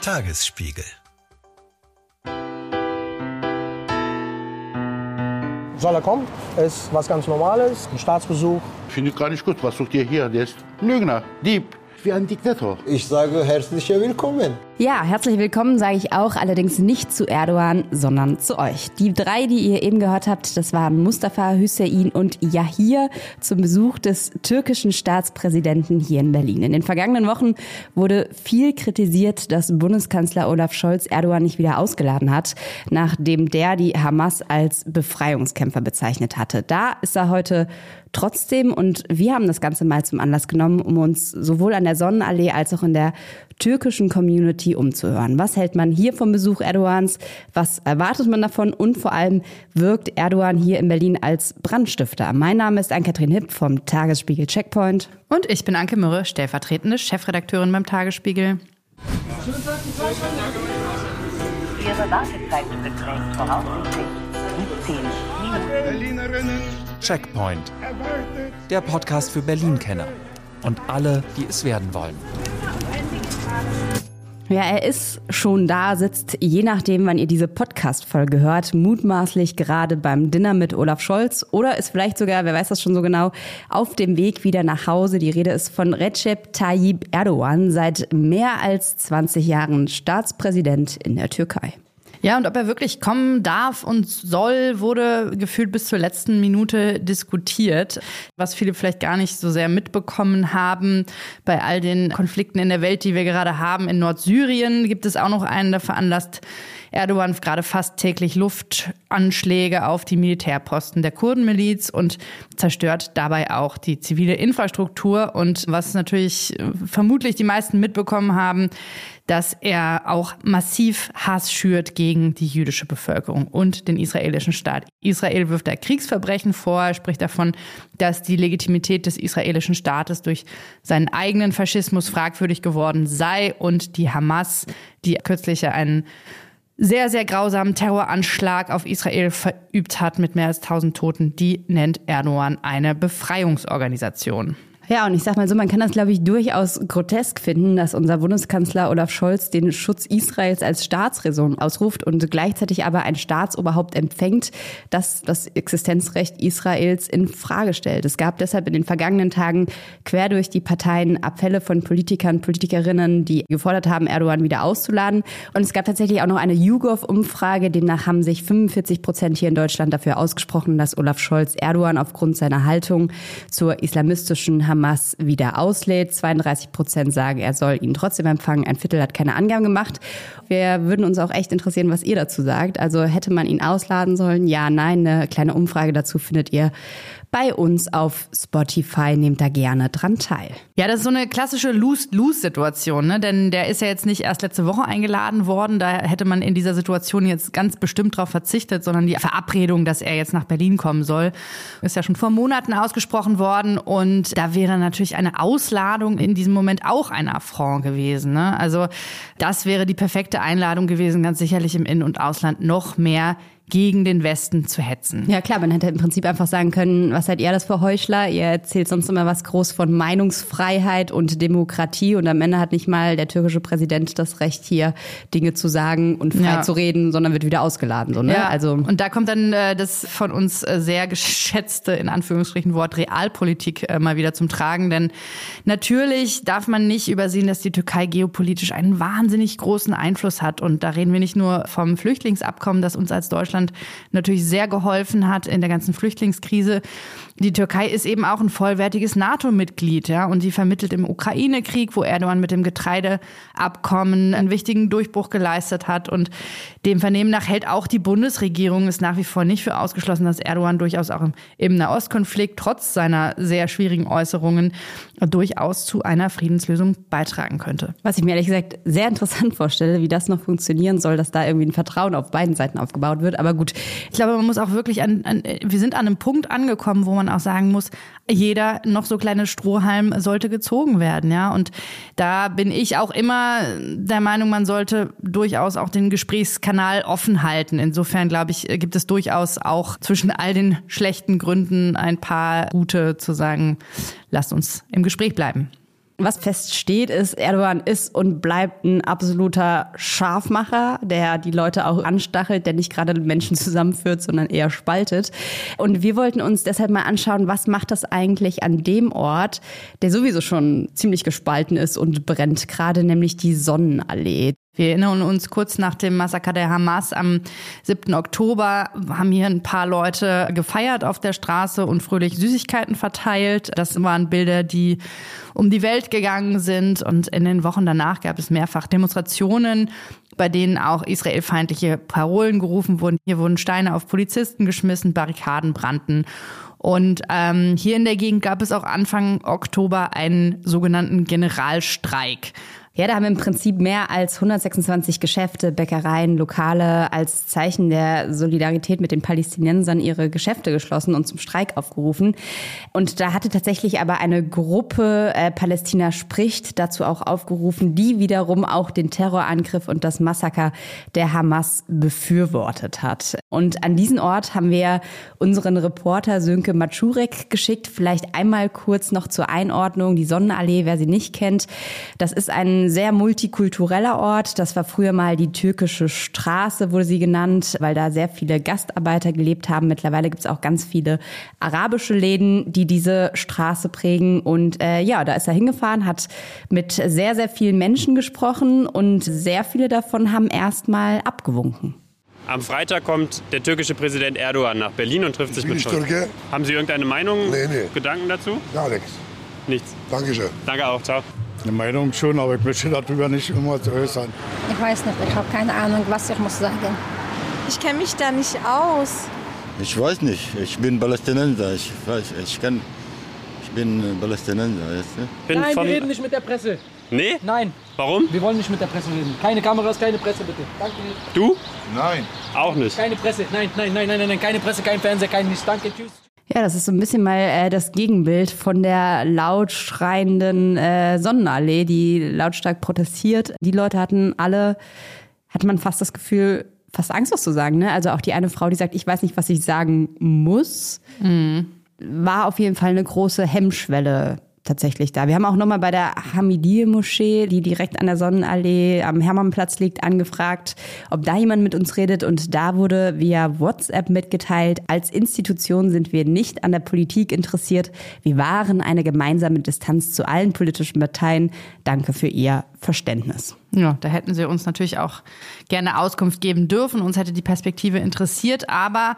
Tagesspiegel. Soll er kommen? Ist was ganz Normales, ein Staatsbesuch. Finde ich gar nicht gut. Was sucht ihr hier? Der ist Lügner, Dieb, wie ein Diktator. Ich sage herzlich willkommen. Ja, herzlich willkommen sage ich auch, allerdings nicht zu Erdogan, sondern zu euch. Die drei, die ihr eben gehört habt, das waren Mustafa Hüseyin und Yahir zum Besuch des türkischen Staatspräsidenten hier in Berlin. In den vergangenen Wochen wurde viel kritisiert, dass Bundeskanzler Olaf Scholz Erdogan nicht wieder ausgeladen hat, nachdem der die Hamas als Befreiungskämpfer bezeichnet hatte. Da ist er heute trotzdem und wir haben das Ganze mal zum Anlass genommen, um uns sowohl an der Sonnenallee als auch in der türkischen Community umzuhören. Was hält man hier vom Besuch Erdogans? Was erwartet man davon? Und vor allem wirkt Erdogan hier in Berlin als Brandstifter? Mein Name ist Ann-Kathrin Hipp vom Tagesspiegel Checkpoint. Und ich bin Anke Mürre, stellvertretende Chefredakteurin beim Tagesspiegel. Ihre Wartezeit beträgt voraussichtlich 17 Minuten. Checkpoint. Der Podcast für Berlin-Kenner und alle, die es werden wollen. Ja, er ist schon da, sitzt, je nachdem, wann ihr diese Podcast-Folge hört, mutmaßlich gerade beim Dinner mit Olaf Scholz oder ist vielleicht sogar, wer weiß das schon so genau, auf dem Weg wieder nach Hause. Die Rede ist von Recep Tayyip Erdogan, seit mehr als 20 Jahren Staatspräsident in der Türkei. Ja, und ob er wirklich kommen darf und soll, wurde gefühlt bis zur letzten Minute diskutiert. Was viele vielleicht gar nicht so sehr mitbekommen haben, bei all den Konflikten in der Welt, die wir gerade haben, in Nordsyrien gibt es auch noch einen, der veranlasst Erdogan gerade fast täglich Luftanschläge auf die Militärposten der Kurdenmiliz und zerstört dabei auch die zivile Infrastruktur. Und was natürlich vermutlich die meisten mitbekommen haben, dass er auch massiv Hass schürt gegen die jüdische Bevölkerung und den israelischen Staat. Israel wirft da Kriegsverbrechen vor, er spricht davon, dass die Legitimität des israelischen Staates durch seinen eigenen Faschismus fragwürdig geworden sei und die Hamas, die kürzlich einen sehr, sehr grausamen Terroranschlag auf Israel verübt hat mit mehr als 1000 Toten, die nennt Erdogan eine Befreiungsorganisation. Ja, und ich sag mal so, man kann das, glaube ich, durchaus grotesk finden, dass unser Bundeskanzler Olaf Scholz den Schutz Israels als Staatsräson ausruft und gleichzeitig aber ein Staatsoberhaupt empfängt, das das Existenzrecht Israels in Frage stellt. Es gab deshalb in den vergangenen Tagen quer durch die Parteien Appelle von Politikern, Politikerinnen, die gefordert haben, Erdogan wieder auszuladen. Und es gab tatsächlich auch noch eine YouGov-Umfrage, demnach haben sich 45 Prozent hier in Deutschland dafür ausgesprochen, dass Olaf Scholz Erdogan aufgrund seiner Haltung zur islamistischen Hamas Hamas wieder auslädt. 32 Prozent sagen, er soll ihn trotzdem empfangen. Ein Viertel hat keine Angaben gemacht. Wir würden uns auch echt interessieren, was ihr dazu sagt. Also hätte man ihn ausladen sollen? Ja, nein. Eine kleine Umfrage dazu findet ihr bei uns auf Spotify. Nehmt da gerne dran teil. Ja, das ist so eine klassische Lose-Lose-Situation, ne? denn der ist ja jetzt nicht erst letzte Woche eingeladen worden. Da hätte man in dieser Situation jetzt ganz bestimmt darauf verzichtet, sondern die Verabredung, dass er jetzt nach Berlin kommen soll, ist ja schon vor Monaten ausgesprochen worden. Und da wäre natürlich eine Ausladung in diesem Moment auch ein Affront gewesen. Ne? Also das wäre die perfekte Einladung gewesen, ganz sicherlich im In- und Ausland noch mehr gegen den Westen zu hetzen. Ja klar, man hätte im Prinzip einfach sagen können, was seid ihr das für Heuchler? Ihr erzählt sonst immer was groß von Meinungsfreiheit und Demokratie und am Ende hat nicht mal der türkische Präsident das Recht hier Dinge zu sagen und frei ja. zu reden, sondern wird wieder ausgeladen. So, ne? ja, also und da kommt dann äh, das von uns äh, sehr geschätzte in Anführungsstrichen Wort Realpolitik äh, mal wieder zum Tragen, denn natürlich darf man nicht übersehen, dass die Türkei geopolitisch einen wahnsinnig großen Einfluss hat und da reden wir nicht nur vom Flüchtlingsabkommen, das uns als Deutschland Deutschland natürlich sehr geholfen hat in der ganzen Flüchtlingskrise. Die Türkei ist eben auch ein vollwertiges NATO-Mitglied, ja, und sie vermittelt im Ukraine-Krieg, wo Erdogan mit dem Getreideabkommen einen wichtigen Durchbruch geleistet hat. Und dem Vernehmen nach hält auch die Bundesregierung es nach wie vor nicht für ausgeschlossen, dass Erdogan durchaus auch im Nahostkonflikt trotz seiner sehr schwierigen Äußerungen durchaus zu einer Friedenslösung beitragen könnte. Was ich mir ehrlich gesagt sehr interessant vorstelle, wie das noch funktionieren soll, dass da irgendwie ein Vertrauen auf beiden Seiten aufgebaut wird. Aber gut, ich glaube, man muss auch wirklich an, an wir sind an einem Punkt angekommen, wo man auch sagen muss, jeder noch so kleine Strohhalm sollte gezogen werden, ja. Und da bin ich auch immer der Meinung, man sollte durchaus auch den Gesprächskanal offen halten. Insofern glaube ich, gibt es durchaus auch zwischen all den schlechten Gründen ein paar gute zu sagen, lasst uns im Gespräch bleiben. Was feststeht, ist, Erdogan ist und bleibt ein absoluter Scharfmacher, der die Leute auch anstachelt, der nicht gerade Menschen zusammenführt, sondern eher spaltet. Und wir wollten uns deshalb mal anschauen, was macht das eigentlich an dem Ort, der sowieso schon ziemlich gespalten ist und brennt, gerade nämlich die Sonnenallee. Wir erinnern uns kurz nach dem Massaker der Hamas am 7. Oktober haben hier ein paar Leute gefeiert auf der Straße und fröhlich Süßigkeiten verteilt. Das waren Bilder, die um die Welt gegangen sind und in den Wochen danach gab es mehrfach Demonstrationen, bei denen auch israelfeindliche Parolen gerufen wurden. Hier wurden Steine auf Polizisten geschmissen, Barrikaden brannten. Und ähm, hier in der Gegend gab es auch Anfang Oktober einen sogenannten Generalstreik. Ja, da haben im Prinzip mehr als 126 Geschäfte, Bäckereien, Lokale als Zeichen der Solidarität mit den Palästinensern ihre Geschäfte geschlossen und zum Streik aufgerufen. Und da hatte tatsächlich aber eine Gruppe äh, Palästina spricht dazu auch aufgerufen, die wiederum auch den Terrorangriff und das Massaker der Hamas befürwortet hat. Und an diesen Ort haben wir unseren Reporter Sönke Matschurek geschickt. Vielleicht einmal kurz noch zur Einordnung. Die Sonnenallee, wer sie nicht kennt, das ist ein sehr multikultureller Ort. Das war früher mal die türkische Straße, wurde sie genannt, weil da sehr viele Gastarbeiter gelebt haben. Mittlerweile gibt es auch ganz viele arabische Läden, die diese Straße prägen. Und äh, ja, da ist er hingefahren, hat mit sehr, sehr vielen Menschen gesprochen und sehr viele davon haben erstmal abgewunken. Am Freitag kommt der türkische Präsident Erdogan nach Berlin und trifft sich mit Scholz. Türke? Haben Sie irgendeine Meinung, Nee, nee. Gedanken dazu? Gar nichts. Nichts. Dankeschön. Danke auch, ciao. Eine Meinung schon, aber ich möchte darüber nicht immer zu äußern. Ich weiß nicht, ich habe keine Ahnung, was ich muss sagen. Ich kenne mich da nicht aus. Ich weiß nicht. Ich bin Palästinenser. Ich weiß, ich kann. Ich bin Palästinenser. Weißt du? Bin Nein, von- wir reden nicht mit der Presse. Nee? Nein. Warum? Wir wollen nicht mit der Presse reden. Keine Kameras, keine Presse, bitte. Danke. Du? Nein. Auch nicht. Keine Presse. Nein, nein, nein, nein, nein, nein. Keine Presse, kein Fernseher, kein nichts. Danke, tschüss. Ja, das ist so ein bisschen mal äh, das Gegenbild von der laut schreienden äh, Sonnenallee, die lautstark protestiert. Die Leute hatten alle, hatte man fast das Gefühl, fast Angst, was zu sagen. Ne? Also auch die eine Frau, die sagt, ich weiß nicht, was ich sagen muss, war auf jeden Fall eine große Hemmschwelle tatsächlich da. Wir haben auch nochmal bei der Hamidiyeh-Moschee, die direkt an der Sonnenallee am Hermannplatz liegt, angefragt, ob da jemand mit uns redet. Und da wurde via WhatsApp mitgeteilt, als Institution sind wir nicht an der Politik interessiert. Wir wahren eine gemeinsame Distanz zu allen politischen Parteien. Danke für Ihr Verständnis. Ja, da hätten sie uns natürlich auch gerne Auskunft geben dürfen. Uns hätte die Perspektive interessiert. Aber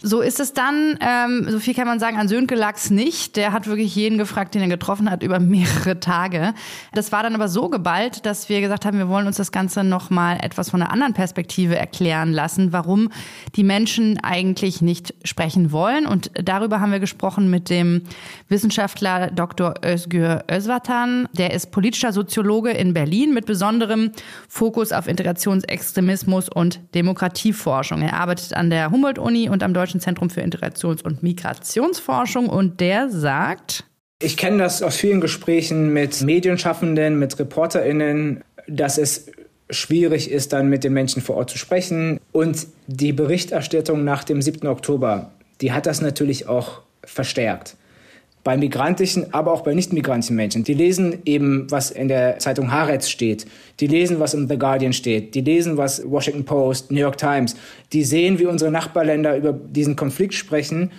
so ist es dann. Ähm, so viel kann man sagen, an Sönke lag's nicht. Der hat wirklich jeden gefragt, den er getroffen hat, über mehrere Tage. Das war dann aber so geballt, dass wir gesagt haben, wir wollen uns das Ganze nochmal etwas von einer anderen Perspektive erklären lassen, warum die Menschen eigentlich nicht sprechen wollen. Und darüber haben wir gesprochen mit dem Wissenschaftler Dr. Özgür Özvatan. Der ist politischer Soziologe in Berlin mit besonderem Fokus auf Integrationsextremismus und Demokratieforschung. Er arbeitet an der Humboldt-Uni und am Deutschen Zentrum für Integrations- und Migrationsforschung und der sagt, Ich kenne das aus vielen Gesprächen mit Medienschaffenden, mit ReporterInnen, dass es schwierig ist, dann mit den Menschen vor Ort zu sprechen. Und die Berichterstattung nach dem 7. Oktober, die hat das natürlich auch verstärkt. Bei migrantischen, aber auch bei nicht migrantischen Menschen. Die lesen eben, was in der Zeitung Haaretz steht. Die lesen, was im The Guardian steht. Die lesen, was Washington Post, New York Times. Die sehen, wie unsere Nachbarländer über diesen Konflikt sprechen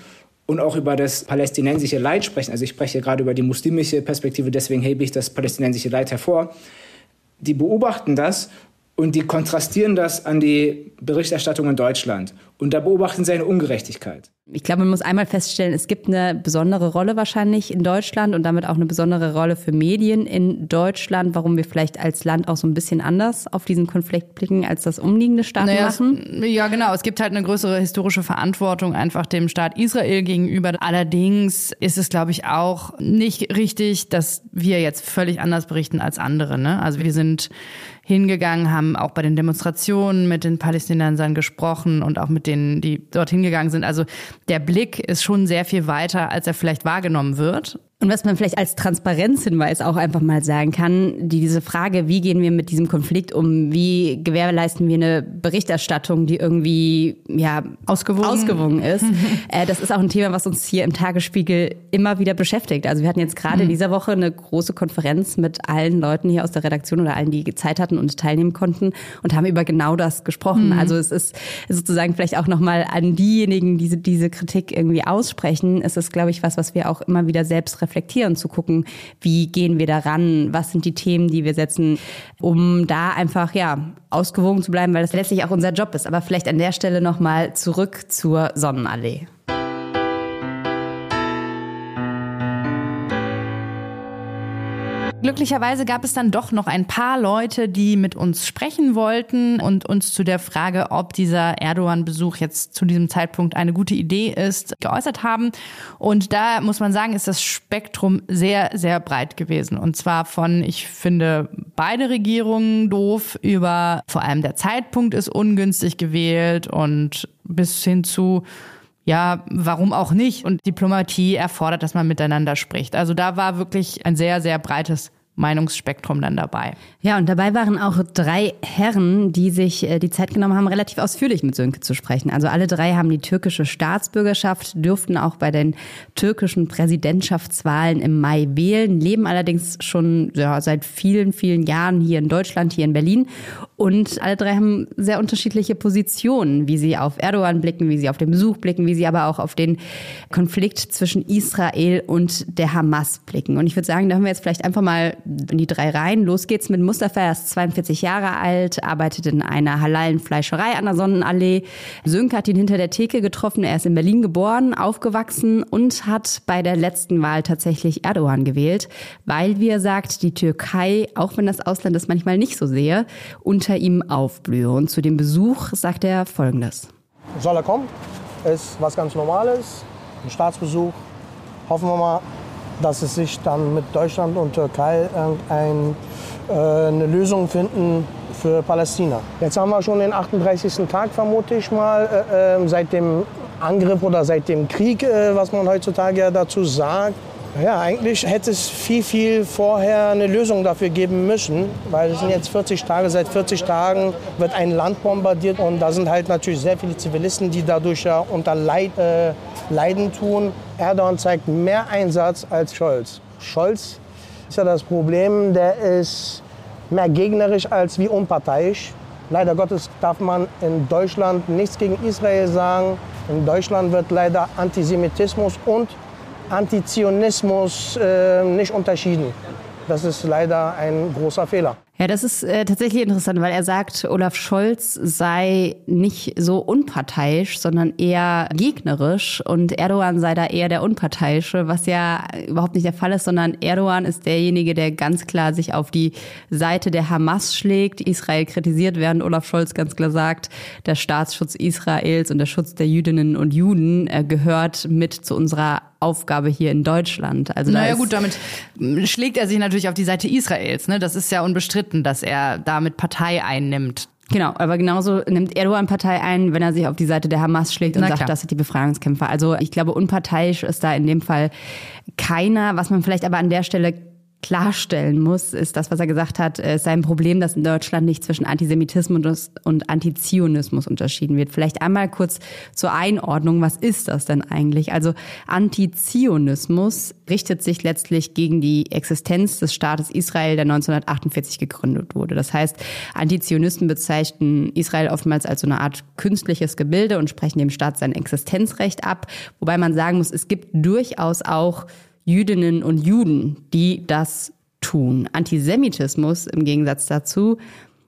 und auch über das palästinensische Leid sprechen. Also ich spreche gerade über die muslimische Perspektive, deswegen hebe ich das palästinensische Leid hervor. Die beobachten das und die kontrastieren das an die Berichterstattung in Deutschland. Und da beobachten sie eine Ungerechtigkeit. Ich glaube, man muss einmal feststellen, es gibt eine besondere Rolle wahrscheinlich in Deutschland und damit auch eine besondere Rolle für Medien in Deutschland, warum wir vielleicht als Land auch so ein bisschen anders auf diesen Konflikt blicken, als das umliegende Staaten Naja, machen. es, ja, genau. Es gibt halt eine größere historische Verantwortung einfach dem Staat Israel gegenüber. Allerdings ist es, glaube ich, auch nicht richtig, dass wir jetzt völlig anders berichten als andere. Ne? Also wir sind hingegangen, haben auch bei den Demonstrationen mit den Palästinensern gesprochen und auch mit denen, die dort hingegangen sind. Also der Blick ist schon sehr viel weiter, als er vielleicht wahrgenommen wird. Und was man vielleicht als Transparenzhinweis auch einfach mal sagen kann, diese Frage, wie gehen wir mit diesem Konflikt um, wie gewährleisten wir eine Berichterstattung, die irgendwie ja ausgewogen, ausgewogen ist, äh, das ist auch ein Thema, was uns hier im Tagesspiegel immer wieder beschäftigt. Also wir hatten jetzt gerade in Mhm. dieser Woche eine große Konferenz mit allen Leuten hier aus der Redaktion oder allen, die Zeit hatten und teilnehmen konnten und haben über genau das gesprochen. Mhm. Also es ist sozusagen vielleicht auch nochmal an diejenigen, die diese, diese Kritik irgendwie aussprechen, ist es, glaube ich, was, was wir auch immer wieder selbst reflektieren, zu gucken, wie gehen wir daran, was sind die Themen, die wir setzen, um da einfach, ja, ausgewogen zu bleiben, weil das letztlich auch unser Job ist. Aber vielleicht an der Stelle nochmal zurück zur Sonnenallee. Glücklicherweise gab es dann doch noch ein paar Leute, die mit uns sprechen wollten und uns zu der Frage, ob dieser Erdogan-Besuch jetzt zu diesem Zeitpunkt eine gute Idee ist, geäußert haben. Und da muss man sagen, ist das Spektrum sehr, sehr breit gewesen. Und zwar von, ich finde beide Regierungen doof, über vor allem der Zeitpunkt ist ungünstig gewählt und bis hin zu, ja, warum auch nicht? Und Diplomatie erfordert, dass man miteinander spricht. Also da war wirklich ein sehr, sehr breites Meinungsspektrum dann dabei. Ja, und dabei waren auch drei Herren, die sich äh, die Zeit genommen haben, relativ ausführlich mit Sönke zu sprechen. Also alle drei haben die türkische Staatsbürgerschaft, dürften auch bei den türkischen Präsidentschaftswahlen im Mai wählen, leben allerdings schon ja, seit vielen, vielen Jahren hier in Deutschland, hier in Berlin. Und alle drei haben sehr unterschiedliche Positionen, wie sie auf Erdogan blicken, wie sie auf den Besuch blicken, wie sie aber auch auf den Konflikt zwischen Israel und der Hamas blicken. Und ich würde sagen, da haben wir jetzt vielleicht einfach mal in die drei Reihen. Los geht's mit Mustafa, er ist 42 Jahre alt, arbeitet in einer halalen Fleischerei an der Sonnenallee. Sönke hat ihn hinter der Theke getroffen. Er ist in Berlin geboren, aufgewachsen und hat bei der letzten Wahl tatsächlich Erdogan gewählt, weil, wie er sagt, die Türkei, auch wenn das Ausland es manchmal nicht so sehe, unter ihm aufblühe. Und zu dem Besuch sagt er Folgendes. Soll er kommen? Ist was ganz Normales, ein Staatsbesuch. Hoffen wir mal, dass es sich dann mit Deutschland und Türkei irgendein, äh, eine Lösung finden für Palästina. Jetzt haben wir schon den 38. Tag, vermute ich mal, äh, äh, seit dem Angriff oder seit dem Krieg, äh, was man heutzutage dazu sagt. Ja, eigentlich hätte es viel, viel vorher eine Lösung dafür geben müssen, weil es sind jetzt 40 Tage, seit 40 Tagen wird ein Land bombardiert und da sind halt natürlich sehr viele Zivilisten, die dadurch ja unter Leid, äh, Leiden tun. Erdogan zeigt mehr Einsatz als Scholz. Scholz ist ja das Problem, der ist mehr gegnerisch als wie unparteiisch. Leider Gottes darf man in Deutschland nichts gegen Israel sagen. In Deutschland wird leider Antisemitismus und Antizionismus äh, nicht unterschieden. Das ist leider ein großer Fehler. Ja, das ist äh, tatsächlich interessant, weil er sagt, Olaf Scholz sei nicht so unparteiisch, sondern eher gegnerisch und Erdogan sei da eher der Unparteiische, was ja überhaupt nicht der Fall ist, sondern Erdogan ist derjenige, der ganz klar sich auf die Seite der Hamas schlägt, Israel kritisiert, während Olaf Scholz ganz klar sagt, der Staatsschutz Israels und der Schutz der Jüdinnen und Juden äh, gehört mit zu unserer Aufgabe hier in Deutschland. Also naja gut, damit schlägt er sich natürlich auf die Seite Israels. Ne? Das ist ja unbestritten, dass er damit Partei einnimmt. Genau, aber genauso nimmt Erdogan Partei ein, wenn er sich auf die Seite der Hamas schlägt und Na sagt, klar. das sind die Befreiungskämpfer. Also ich glaube, unparteiisch ist da in dem Fall keiner. Was man vielleicht aber an der Stelle klarstellen muss, ist das, was er gesagt hat, es sei ein Problem, dass in Deutschland nicht zwischen Antisemitismus und Antizionismus unterschieden wird. Vielleicht einmal kurz zur Einordnung, was ist das denn eigentlich? Also Antizionismus richtet sich letztlich gegen die Existenz des Staates Israel, der 1948 gegründet wurde. Das heißt, Antizionisten bezeichnen Israel oftmals als so eine Art künstliches Gebilde und sprechen dem Staat sein Existenzrecht ab, wobei man sagen muss, es gibt durchaus auch Jüdinnen und Juden, die das tun. Antisemitismus im Gegensatz dazu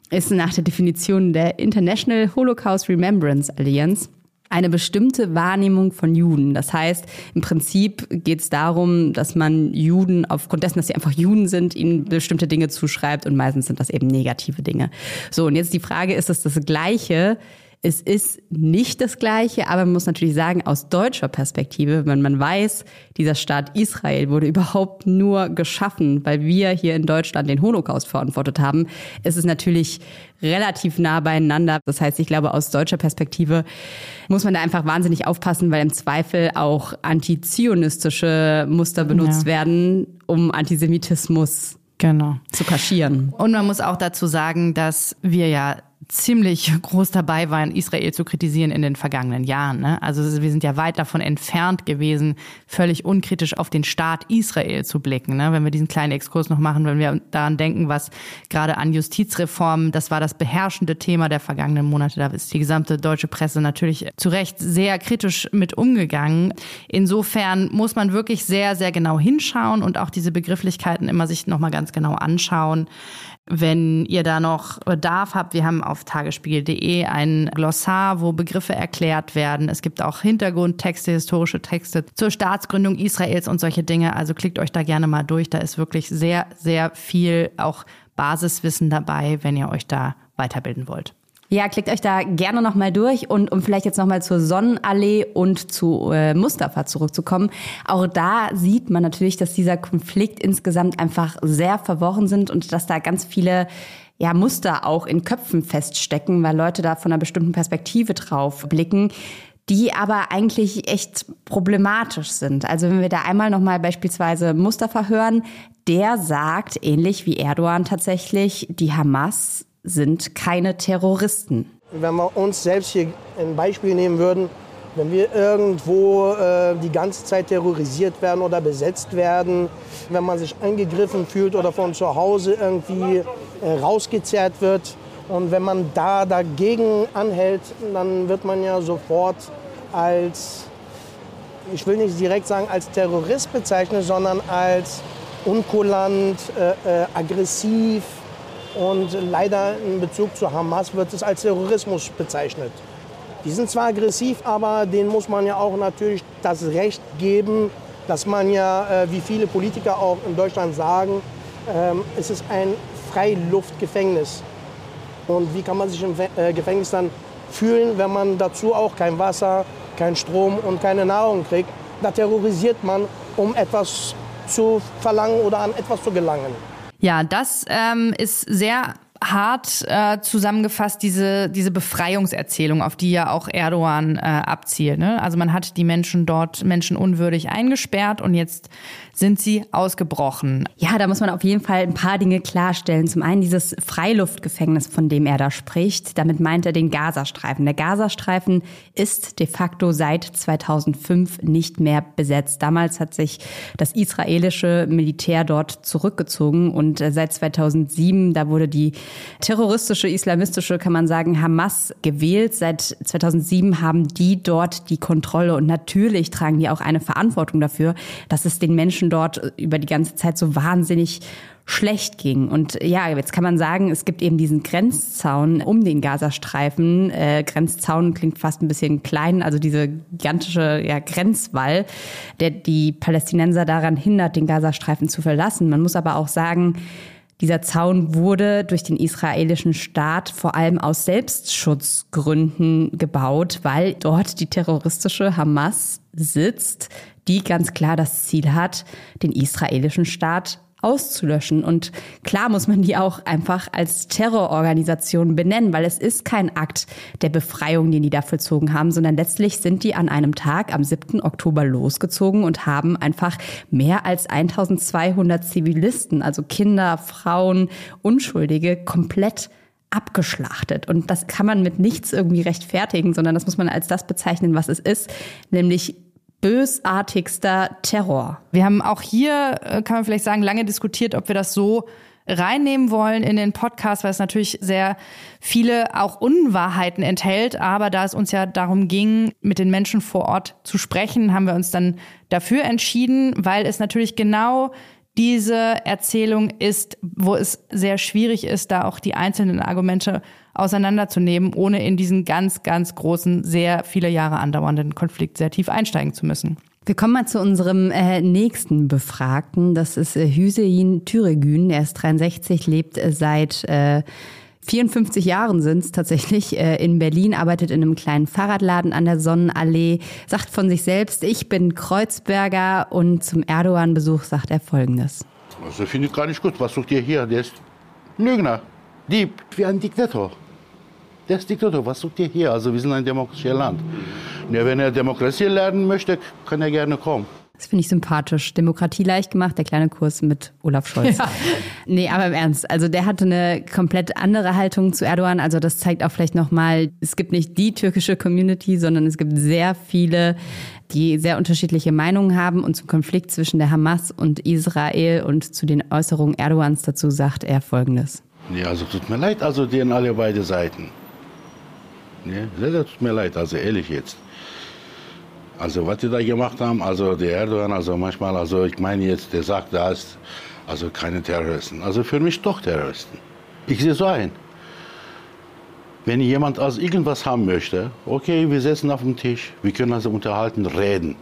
ist nach der Definition der International Holocaust Remembrance Alliance eine bestimmte Wahrnehmung von Juden. Das heißt, im Prinzip geht es darum, dass man Juden aufgrund dessen, dass sie einfach Juden sind, ihnen bestimmte Dinge zuschreibt und meistens sind das eben negative Dinge. So, und jetzt die Frage, ist es das Gleiche Es ist nicht das Gleiche, aber man muss natürlich sagen, aus deutscher Perspektive, wenn man weiß, dieser Staat Israel wurde überhaupt nur geschaffen, weil wir hier in Deutschland den Holocaust verantwortet haben, ist es natürlich relativ nah beieinander. Das heißt, ich glaube, aus deutscher Perspektive muss man da einfach wahnsinnig aufpassen, weil im Zweifel auch antizionistische Muster benutzt ja. werden, um Antisemitismus genau. zu kaschieren. Und man muss auch dazu sagen, dass wir ja ziemlich groß dabei waren, Israel zu kritisieren in den vergangenen Jahren. Ne? Also wir sind ja weit davon entfernt gewesen, völlig unkritisch auf den Staat Israel zu blicken. Ne? Wenn wir diesen kleinen Exkurs noch machen, wenn wir daran denken, was gerade an Justizreformen, das war das beherrschende Thema der vergangenen Monate. Da ist die gesamte deutsche Presse natürlich zu Recht sehr kritisch mit umgegangen. Insofern muss man wirklich sehr, sehr genau hinschauen und auch diese Begrifflichkeiten immer sich nochmal ganz genau anschauen. Wenn ihr da noch Bedarf habt, wir haben auf tagesspiegel.de ein Glossar, wo Begriffe erklärt werden. Es gibt auch Hintergrundtexte, historische Texte zur Staatsgründung Israels und solche Dinge. Also klickt euch da gerne mal durch. Da ist wirklich sehr, sehr viel auch Basiswissen dabei, wenn ihr euch da weiterbilden wollt. Ja, klickt euch da gerne nochmal durch und um vielleicht jetzt nochmal zur Sonnenallee und zu äh, Mustafa zurückzukommen. Auch da sieht man natürlich, dass dieser Konflikt insgesamt einfach sehr verworren sind und dass da ganz viele ja, Muster auch in Köpfen feststecken, weil Leute da von einer bestimmten Perspektive drauf blicken die aber eigentlich echt problematisch sind. Also wenn wir da einmal nochmal beispielsweise Mustafa hören, der sagt, ähnlich wie Erdogan tatsächlich, die Hamas sind keine Terroristen. Wenn wir uns selbst hier ein Beispiel nehmen würden, wenn wir irgendwo äh, die ganze Zeit terrorisiert werden oder besetzt werden, wenn man sich angegriffen fühlt oder von zu Hause irgendwie äh, rausgezerrt wird und wenn man da dagegen anhält, dann wird man ja sofort als, ich will nicht direkt sagen als Terrorist bezeichnet, sondern als unkulant, äh, äh aggressiv, und leider in Bezug zu Hamas wird es als Terrorismus bezeichnet. Die sind zwar aggressiv, aber denen muss man ja auch natürlich das Recht geben, dass man ja, äh, wie viele Politiker auch in Deutschland sagen, ähm, es ist ein Freiluftgefängnis. Und wie kann man sich im äh, Gefängnis dann fühlen, wenn man dazu auch kein Wasser, kein Strom und keine Nahrung kriegt? Da terrorisiert man, um etwas zu verlangen oder an etwas zu gelangen. Ja, das ähm, ist sehr hart äh, zusammengefasst diese, diese Befreiungserzählung, auf die ja auch Erdogan äh, abzielt. Ne? Also man hat die Menschen dort menschenunwürdig eingesperrt und jetzt sind sie ausgebrochen. Ja, da muss man auf jeden Fall ein paar Dinge klarstellen. Zum einen dieses Freiluftgefängnis, von dem er da spricht. Damit meint er den Gazastreifen. Der Gazastreifen ist de facto seit 2005 nicht mehr besetzt. Damals hat sich das israelische Militär dort zurückgezogen und äh, seit 2007, da wurde die terroristische, islamistische, kann man sagen, Hamas gewählt. Seit 2007 haben die dort die Kontrolle und natürlich tragen die auch eine Verantwortung dafür, dass es den Menschen dort über die ganze Zeit so wahnsinnig schlecht ging. Und ja, jetzt kann man sagen, es gibt eben diesen Grenzzaun um den Gazastreifen. Äh, Grenzzaun klingt fast ein bisschen klein, also diese gigantische ja, Grenzwall, der die Palästinenser daran hindert, den Gazastreifen zu verlassen. Man muss aber auch sagen, dieser Zaun wurde durch den israelischen Staat vor allem aus Selbstschutzgründen gebaut, weil dort die terroristische Hamas sitzt, die ganz klar das Ziel hat, den israelischen Staat auszulöschen. Und klar muss man die auch einfach als Terrororganisation benennen, weil es ist kein Akt der Befreiung, den die da vollzogen haben, sondern letztlich sind die an einem Tag am 7. Oktober losgezogen und haben einfach mehr als 1200 Zivilisten, also Kinder, Frauen, Unschuldige, komplett abgeschlachtet. Und das kann man mit nichts irgendwie rechtfertigen, sondern das muss man als das bezeichnen, was es ist, nämlich bösartigster Terror. Wir haben auch hier, äh, kann man vielleicht sagen, lange diskutiert, ob wir das so reinnehmen wollen in den Podcast, weil es natürlich sehr viele auch Unwahrheiten enthält. Aber da es uns ja darum ging, mit den Menschen vor Ort zu sprechen, haben wir uns dann dafür entschieden, weil es natürlich genau diese Erzählung ist, wo es sehr schwierig ist, da auch die einzelnen Argumente auseinanderzunehmen, ohne in diesen ganz, ganz großen, sehr viele Jahre andauernden Konflikt sehr tief einsteigen zu müssen. Wir kommen mal zu unserem äh, nächsten Befragten. Das ist äh, Hüseyin Türegün. Er ist 63, lebt äh, seit äh, 54 Jahren sind es tatsächlich, äh, in Berlin, arbeitet in einem kleinen Fahrradladen an der Sonnenallee, sagt von sich selbst, ich bin Kreuzberger und zum Erdogan-Besuch sagt er Folgendes. Also finde ich gar nicht gut. Was sucht ihr hier? Der ist Lügner, Dieb, wie ein Diktator. Der ist Diktator. Was sucht ihr hier? Also wir sind ein demokratisches Land. Ja, wenn er Demokratie lernen möchte, kann er gerne kommen. Das finde ich sympathisch. Demokratie leicht gemacht, der kleine Kurs mit Olaf Scholz. Ja. Nee, aber im Ernst. Also der hatte eine komplett andere Haltung zu Erdogan. Also das zeigt auch vielleicht nochmal, es gibt nicht die türkische Community, sondern es gibt sehr viele, die sehr unterschiedliche Meinungen haben. Und zum Konflikt zwischen der Hamas und Israel und zu den Äußerungen Erdogans dazu sagt er Folgendes. Ja, also tut mir leid, also denen alle beide Seiten. Ja, sehr tut mir leid, also ehrlich jetzt. Also was die da gemacht haben, also der Erdogan, also manchmal, also ich meine jetzt, der sagt, da ist also keine Terroristen. Also für mich doch Terroristen. Ich sehe so ein. Wenn jemand also irgendwas haben möchte, okay, wir sitzen auf dem Tisch, wir können also unterhalten, reden.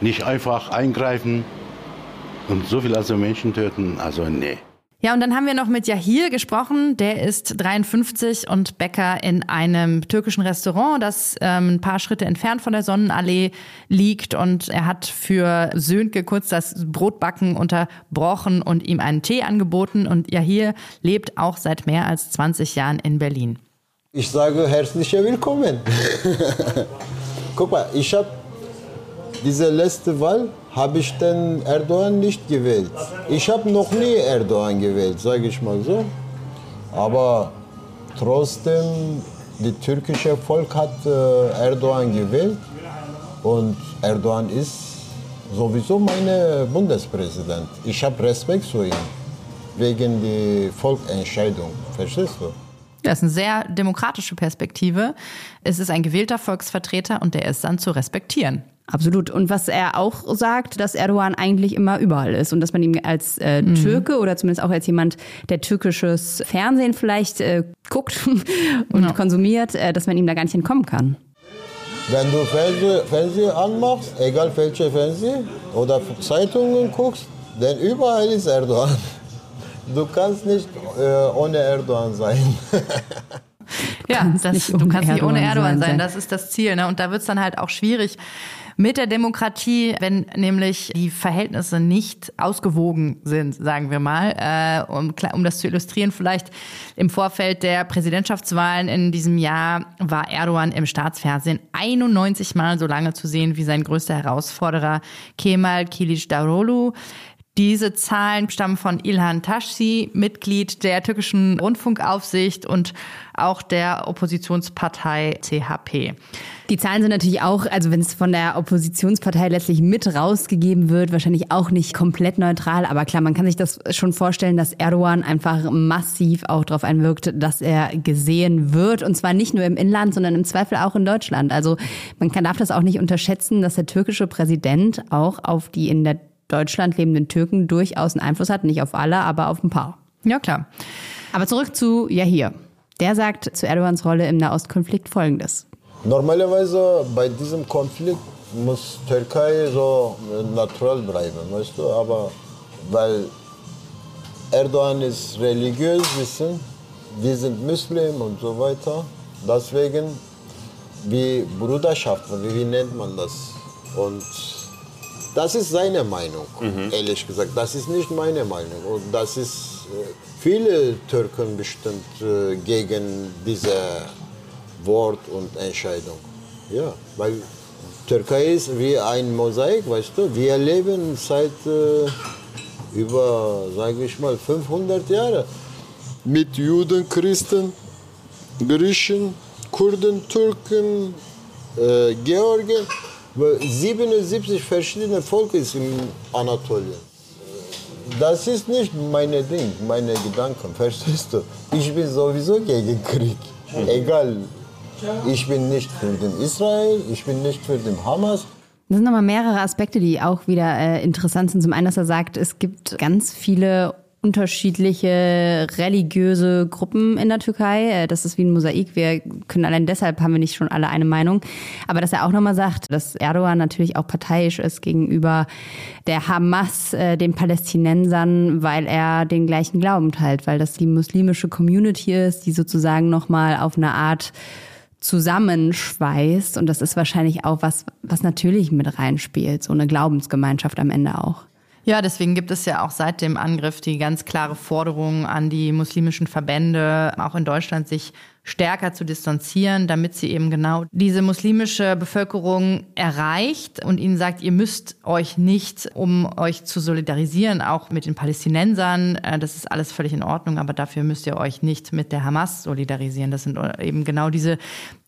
Nicht einfach eingreifen und so viel also Menschen töten, also nee. Ja, und dann haben wir noch mit Yahir gesprochen. Der ist 53 und Bäcker in einem türkischen Restaurant, das ähm, ein paar Schritte entfernt von der Sonnenallee liegt. Und er hat für Sönke kurz das Brotbacken unterbrochen und ihm einen Tee angeboten. Und Yahir lebt auch seit mehr als 20 Jahren in Berlin. Ich sage herzlich willkommen. Guck mal, ich habe diese letzte Wahl habe ich den Erdogan nicht gewählt. Ich habe noch nie Erdogan gewählt, sage ich mal so. Aber trotzdem, das türkische Volk hat äh, Erdogan gewählt und Erdogan ist sowieso mein Bundespräsident. Ich habe Respekt zu ihm wegen der Volksentscheidung. Verstehst du? Das ist eine sehr demokratische Perspektive. Es ist ein gewählter Volksvertreter und der ist dann zu respektieren. Absolut. Und was er auch sagt, dass Erdogan eigentlich immer überall ist und dass man ihm als äh, mhm. Türke oder zumindest auch als jemand, der türkisches Fernsehen vielleicht äh, guckt und ja. konsumiert, äh, dass man ihm da gar nicht entkommen kann. Wenn du Fernsehen, Fernsehen anmachst, egal welche Fernsehen oder Zeitungen guckst, denn überall ist Erdogan. Du kannst nicht äh, ohne Erdogan sein. ja, das, du kannst nicht ohne Erdogan sein, sein. Das ist das Ziel. Ne? Und da wird es dann halt auch schwierig mit der Demokratie, wenn nämlich die Verhältnisse nicht ausgewogen sind, sagen wir mal. Äh, um, um das zu illustrieren, vielleicht im Vorfeld der Präsidentschaftswahlen in diesem Jahr war Erdogan im Staatsfernsehen 91 Mal so lange zu sehen wie sein größter Herausforderer Kemal Kilicdaroglu. Diese Zahlen stammen von Ilhan Tashi, Mitglied der türkischen Rundfunkaufsicht und auch der Oppositionspartei CHP. Die Zahlen sind natürlich auch, also wenn es von der Oppositionspartei letztlich mit rausgegeben wird, wahrscheinlich auch nicht komplett neutral. Aber klar, man kann sich das schon vorstellen, dass Erdogan einfach massiv auch darauf einwirkt, dass er gesehen wird. Und zwar nicht nur im Inland, sondern im Zweifel auch in Deutschland. Also man kann, darf das auch nicht unterschätzen, dass der türkische Präsident auch auf die in der Deutschland lebenden Türken durchaus einen Einfluss hat. Nicht auf alle, aber auf ein paar. Ja, klar. Aber zurück zu Yahir. Der sagt zu Erdogans Rolle im Nahostkonflikt Folgendes. Normalerweise bei diesem Konflikt muss Türkei so natural bleiben, weißt du, aber weil Erdogan ist religiös, wissen, wir sind Muslim und so weiter, deswegen wie Bruderschaft, wie, wie nennt man das? Und das ist seine Meinung, mhm. ehrlich gesagt. Das ist nicht meine Meinung. Und das ist äh, viele Türken bestimmt äh, gegen diese Wort und Entscheidung. Ja, weil Türkei ist wie ein Mosaik, weißt du. Wir leben seit äh, über, sage ich mal, 500 Jahren mit Juden, Christen, Griechen, Kurden, Türken, äh, Georgien. 77 verschiedene Volk ist in Anatolien. Das ist nicht meine Ding, meine Gedanken, verstehst du? Ich bin sowieso gegen Krieg. Egal. Ich bin nicht für den Israel, ich bin nicht für den Hamas. Das sind nochmal mehrere Aspekte, die auch wieder äh, interessant sind. Zum einen, dass er sagt, es gibt ganz viele unterschiedliche religiöse Gruppen in der Türkei. Äh, Das ist wie ein Mosaik. Wir können allein deshalb haben wir nicht schon alle eine Meinung. Aber dass er auch nochmal sagt, dass Erdogan natürlich auch parteiisch ist gegenüber der Hamas, äh, den Palästinensern, weil er den gleichen Glauben teilt, weil das die muslimische Community ist, die sozusagen nochmal auf eine Art zusammenschweißt. Und das ist wahrscheinlich auch was, was natürlich mit reinspielt, so eine Glaubensgemeinschaft am Ende auch. Ja, deswegen gibt es ja auch seit dem Angriff die ganz klare Forderung an die muslimischen Verbände, auch in Deutschland sich stärker zu distanzieren, damit sie eben genau diese muslimische Bevölkerung erreicht und ihnen sagt, ihr müsst euch nicht, um euch zu solidarisieren, auch mit den Palästinensern, äh, das ist alles völlig in Ordnung, aber dafür müsst ihr euch nicht mit der Hamas solidarisieren. Das sind eben genau diese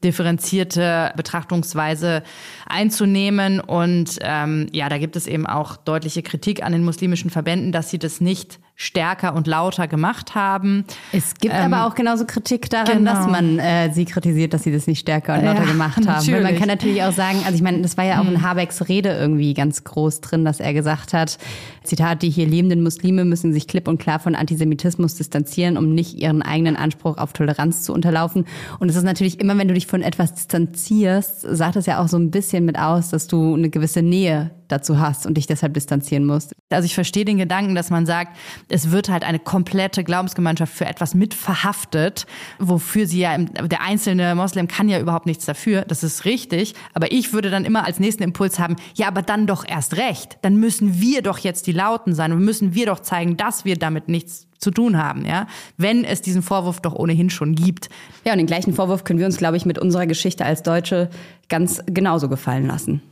differenzierte Betrachtungsweise einzunehmen. Und ähm, ja, da gibt es eben auch deutliche Kritik an den muslimischen Verbänden, dass sie das nicht stärker und lauter gemacht haben. Es gibt Ähm, aber auch genauso Kritik daran, genau. dass man äh, sie kritisiert, dass sie das nicht stärker und lauter Ja, gemacht haben. Weil man kann natürlich auch sagen, also ich meine, das war ja auch in Habecks Rede irgendwie ganz groß drin, dass er gesagt hat, Zitat, die hier lebenden Muslime müssen sich klipp und klar von Antisemitismus distanzieren, um nicht ihren eigenen Anspruch auf Toleranz zu unterlaufen. Und es ist natürlich immer, wenn du dich von etwas distanzierst, sagt es ja auch so ein bisschen mit aus, dass du eine gewisse Nähe dazu hast und dich deshalb distanzieren musst. Also ich verstehe den Gedanken, dass man sagt, es wird halt eine komplette Glaubensgemeinschaft für etwas mit verhaftet, wofür sie ja, der einzelne Moslem kann ja überhaupt nichts dafür. Das ist richtig. Aber ich würde dann immer als nächsten Impuls haben, ja, aber dann doch erst recht. Dann müssen wir doch jetzt die Lauten sein und müssen wir doch zeigen, dass wir damit nichts zu tun haben, ja. Wenn es diesen Vorwurf doch ohnehin schon gibt. Ja, und den gleichen Vorwurf können wir uns, glaube ich, mit unserer Geschichte als Deutsche ganz genauso gefallen lassen.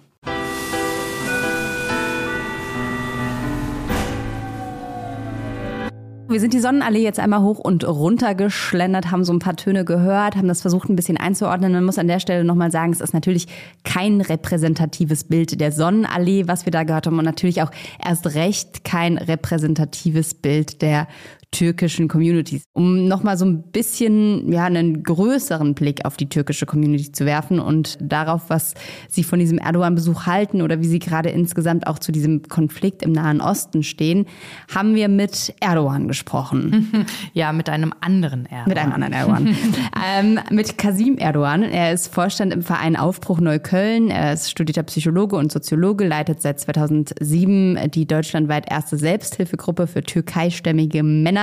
Wir sind die Sonnenallee jetzt einmal hoch und runter geschlendert, haben so ein paar Töne gehört, haben das versucht ein bisschen einzuordnen. Man muss an der Stelle nochmal sagen, es ist natürlich kein repräsentatives Bild der Sonnenallee, was wir da gehört haben und natürlich auch erst recht kein repräsentatives Bild der türkischen Communities. Um nochmal so ein bisschen, ja, einen größeren Blick auf die türkische Community zu werfen und darauf, was sie von diesem Erdogan-Besuch halten oder wie sie gerade insgesamt auch zu diesem Konflikt im Nahen Osten stehen, haben wir mit Erdogan gesprochen. Ja, mit einem anderen Erdogan. Mit einem anderen Erdogan. ähm, mit Kasim Erdogan. Er ist Vorstand im Verein Aufbruch Neukölln. Er ist studierter Psychologe und Soziologe, leitet seit 2007 die deutschlandweit erste Selbsthilfegruppe für türkeistämmige Männer,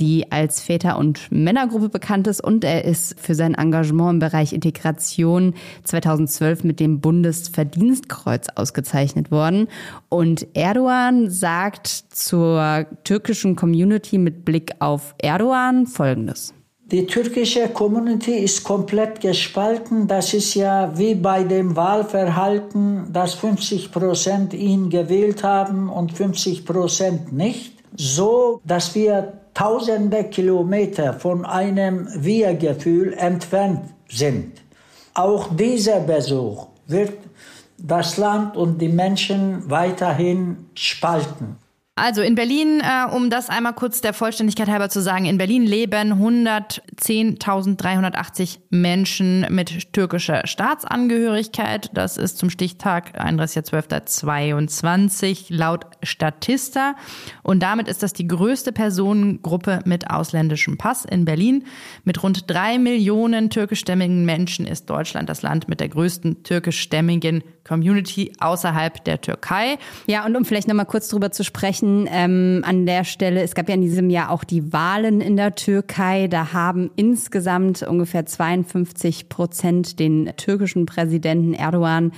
die als Väter- und Männergruppe bekannt ist. Und er ist für sein Engagement im Bereich Integration 2012 mit dem Bundesverdienstkreuz ausgezeichnet worden. Und Erdogan sagt zur türkischen Community mit Blick auf Erdogan Folgendes. Die türkische Community ist komplett gespalten. Das ist ja wie bei dem Wahlverhalten, dass 50 Prozent ihn gewählt haben und 50 Prozent nicht. So, dass wir tausende Kilometer von einem Wir-Gefühl entfernt sind. Auch dieser Besuch wird das Land und die Menschen weiterhin spalten. Also in Berlin, äh, um das einmal kurz der Vollständigkeit halber zu sagen, in Berlin leben 110.380 Menschen mit türkischer Staatsangehörigkeit. Das ist zum Stichtag 31.12.22 laut Statista. Und damit ist das die größte Personengruppe mit ausländischem Pass in Berlin. Mit rund drei Millionen türkischstämmigen Menschen ist Deutschland das Land mit der größten türkischstämmigen Community außerhalb der Türkei. Ja, und um vielleicht nochmal kurz drüber zu sprechen, ähm, an der Stelle, es gab ja in diesem Jahr auch die Wahlen in der Türkei. Da haben insgesamt ungefähr 52 Prozent den türkischen Präsidenten Erdogan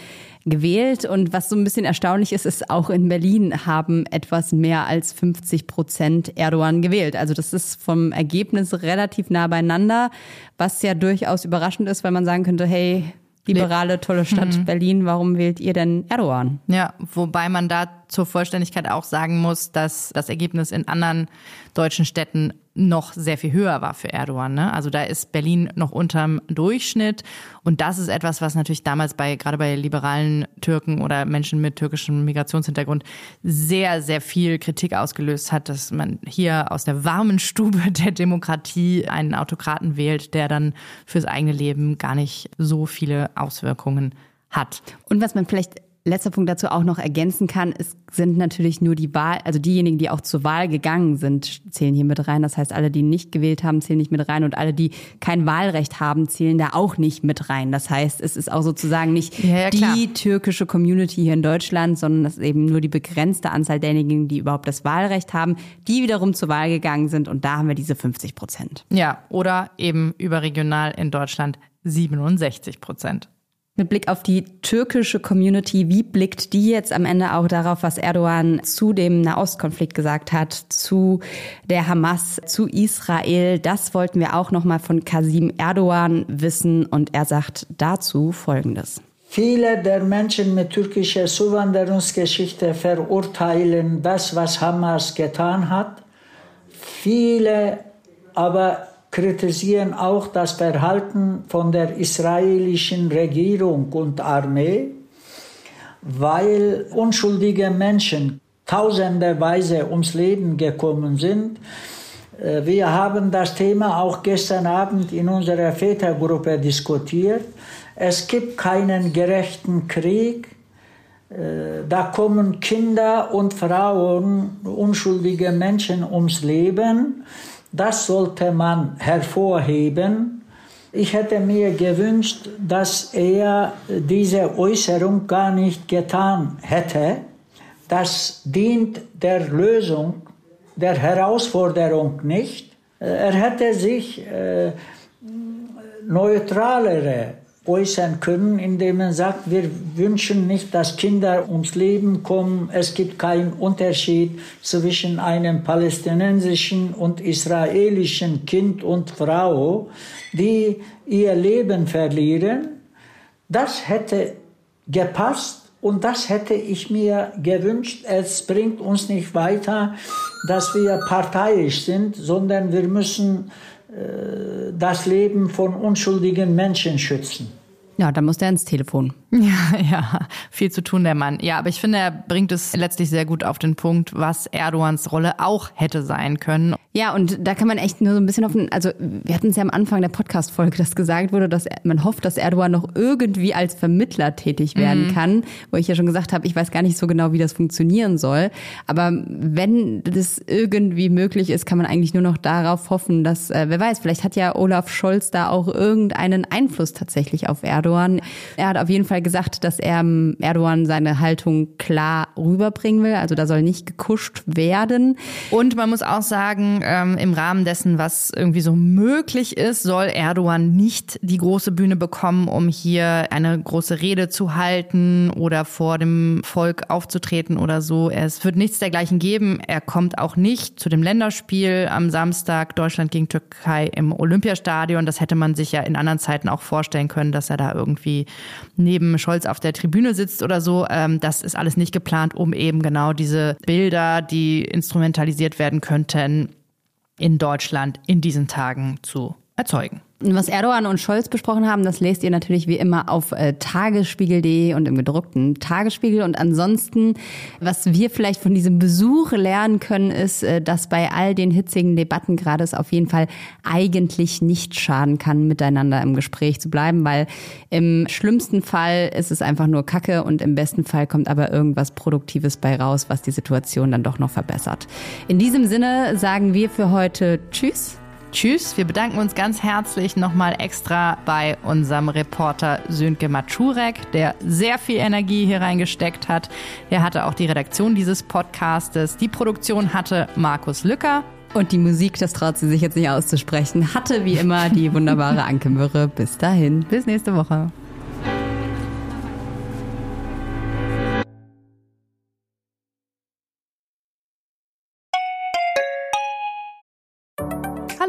gewählt. Und was so ein bisschen erstaunlich ist, ist, auch in Berlin haben etwas mehr als 50 Prozent Erdogan gewählt. Also das ist vom Ergebnis relativ nah beieinander, was ja durchaus überraschend ist, weil man sagen könnte, hey, liberale, tolle Stadt Mhm. Berlin, warum wählt ihr denn Erdogan? Ja, wobei man da zur Vollständigkeit auch sagen muss, dass das Ergebnis in anderen deutschen Städten noch sehr viel höher war für Erdogan. Ne? Also da ist Berlin noch unterm Durchschnitt. Und das ist etwas, was natürlich damals bei, gerade bei liberalen Türken oder Menschen mit türkischem Migrationshintergrund sehr, sehr viel Kritik ausgelöst hat, dass man hier aus der warmen Stube der Demokratie einen Autokraten wählt, der dann fürs eigene Leben gar nicht so viele Auswirkungen hat. Und was man vielleicht letzter Punkt dazu auch noch ergänzen kann, es sind natürlich nur die Wahl, also diejenigen, die auch zur Wahl gegangen sind, zählen hier mit rein. Das heißt, alle, die nicht gewählt haben, zählen nicht mit rein und alle, die kein Wahlrecht haben, zählen da auch nicht mit rein. Das heißt, es ist auch sozusagen nicht Ja, ja, die türkische Community hier in Deutschland, sondern es ist eben nur die begrenzte Anzahl derjenigen, die überhaupt das Wahlrecht haben, die wiederum zur Wahl gegangen sind und da haben wir diese 50 Prozent. Ja, oder eben überregional in Deutschland 67 Prozent. Mit Blick auf die türkische Community, wie blickt die jetzt am Ende auch darauf, was Erdogan zu dem Nahostkonflikt gesagt hat, zu der Hamas, zu Israel? Das wollten wir auch nochmal von Kasim Erdogan wissen und er sagt dazu Folgendes. Viele der Menschen mit türkischer Zuwanderungsgeschichte verurteilen das, was Hamas getan hat. Viele aber kritisieren auch das Verhalten von der israelischen Regierung und Armee, weil unschuldige Menschen tausenderweise ums Leben gekommen sind. Äh, Wir haben das Thema auch gestern Abend in unserer Vätergruppe diskutiert. Es gibt keinen gerechten Krieg. Äh, Da kommen Kinder und Frauen, unschuldige Menschen ums Leben. Das sollte man hervorheben. Ich hätte mir gewünscht, dass er diese Äußerung gar nicht getan hätte. Das dient der Lösung der Herausforderung nicht. Er hätte sich äh, neutralere äußern können, indem er sagt, wir wünschen nicht, dass Kinder ums Leben kommen. Es gibt keinen Unterschied zwischen einem palästinensischen und israelischen Kind und Frau, die ihr Leben verlieren. Das hätte gepasst und das hätte ich mir gewünscht. Es bringt uns nicht weiter, dass wir parteiisch sind, sondern wir müssen äh, das Leben von unschuldigen Menschen schützen. Ja, da muss der ins Telefon. Ja, ja, viel zu tun, der Mann. Ja, aber ich finde, er bringt es letztlich sehr gut auf den Punkt, was Erdogans Rolle auch hätte sein können. Ja, und da kann man echt nur so ein bisschen auf den, also wir hatten es ja am Anfang der Podcast-Folge, dass gesagt wurde, dass man hofft, dass Erdogan noch irgendwie als Vermittler tätig werden Mhm. kann, wo ich ja schon gesagt habe, ich weiß gar nicht so genau, wie das funktionieren soll. Aber wenn das irgendwie möglich ist, kann man eigentlich nur noch darauf hoffen, dass, äh, wer weiß, vielleicht hat ja Olaf Scholz da auch irgendeinen Einfluss tatsächlich auf Erdogan. Er hat auf jeden Fall gesagt, dass er ähm, Erdogan seine Haltung klar rüberbringen will. Also da soll nicht gekuscht werden. Und man muss auch sagen, ähm, im Rahmen dessen, was irgendwie so möglich ist, soll Erdogan nicht die große Bühne bekommen, um hier eine große Rede zu halten oder vor dem Volk aufzutreten oder so. Es wird nichts dergleichen geben. Er kommt auch nicht zu dem Länderspiel am Samstag Deutschland gegen Türkei im Olympiastadion. Das hätte man sich ja in anderen Zeiten auch vorstellen können, dass er da irgendwie neben Scholz auf der Tribüne sitzt oder so. Ähm, das ist alles nicht geplant, um eben genau diese Bilder, die instrumentalisiert werden könnten, in Deutschland in diesen Tagen zu erzeugen. Was Erdogan und Scholz besprochen haben, das lest ihr natürlich wie immer auf äh, tagesspiegel.de und im gedruckten Tagesspiegel. Und ansonsten, was wir vielleicht von diesem Besuch lernen können, ist, äh, dass bei all den hitzigen Debatten gerade es auf jeden Fall eigentlich nicht schaden kann, miteinander im Gespräch zu bleiben, weil im schlimmsten Fall ist es einfach nur Kacke und im besten Fall kommt aber irgendwas Produktives bei raus, was die Situation dann doch noch verbessert. In diesem Sinne sagen wir für heute Tschüss. Tschüss, wir bedanken uns ganz herzlich nochmal extra bei unserem Reporter Sönke Matschurek, der sehr viel Energie hier reingesteckt hat. Der hatte auch die Redaktion dieses Podcastes. Die Produktion hatte Markus Lücker. Und die Musik, das traut sie sich jetzt nicht auszusprechen, hatte wie immer die wunderbare Anke Mürre. Bis dahin. Bis nächste Woche.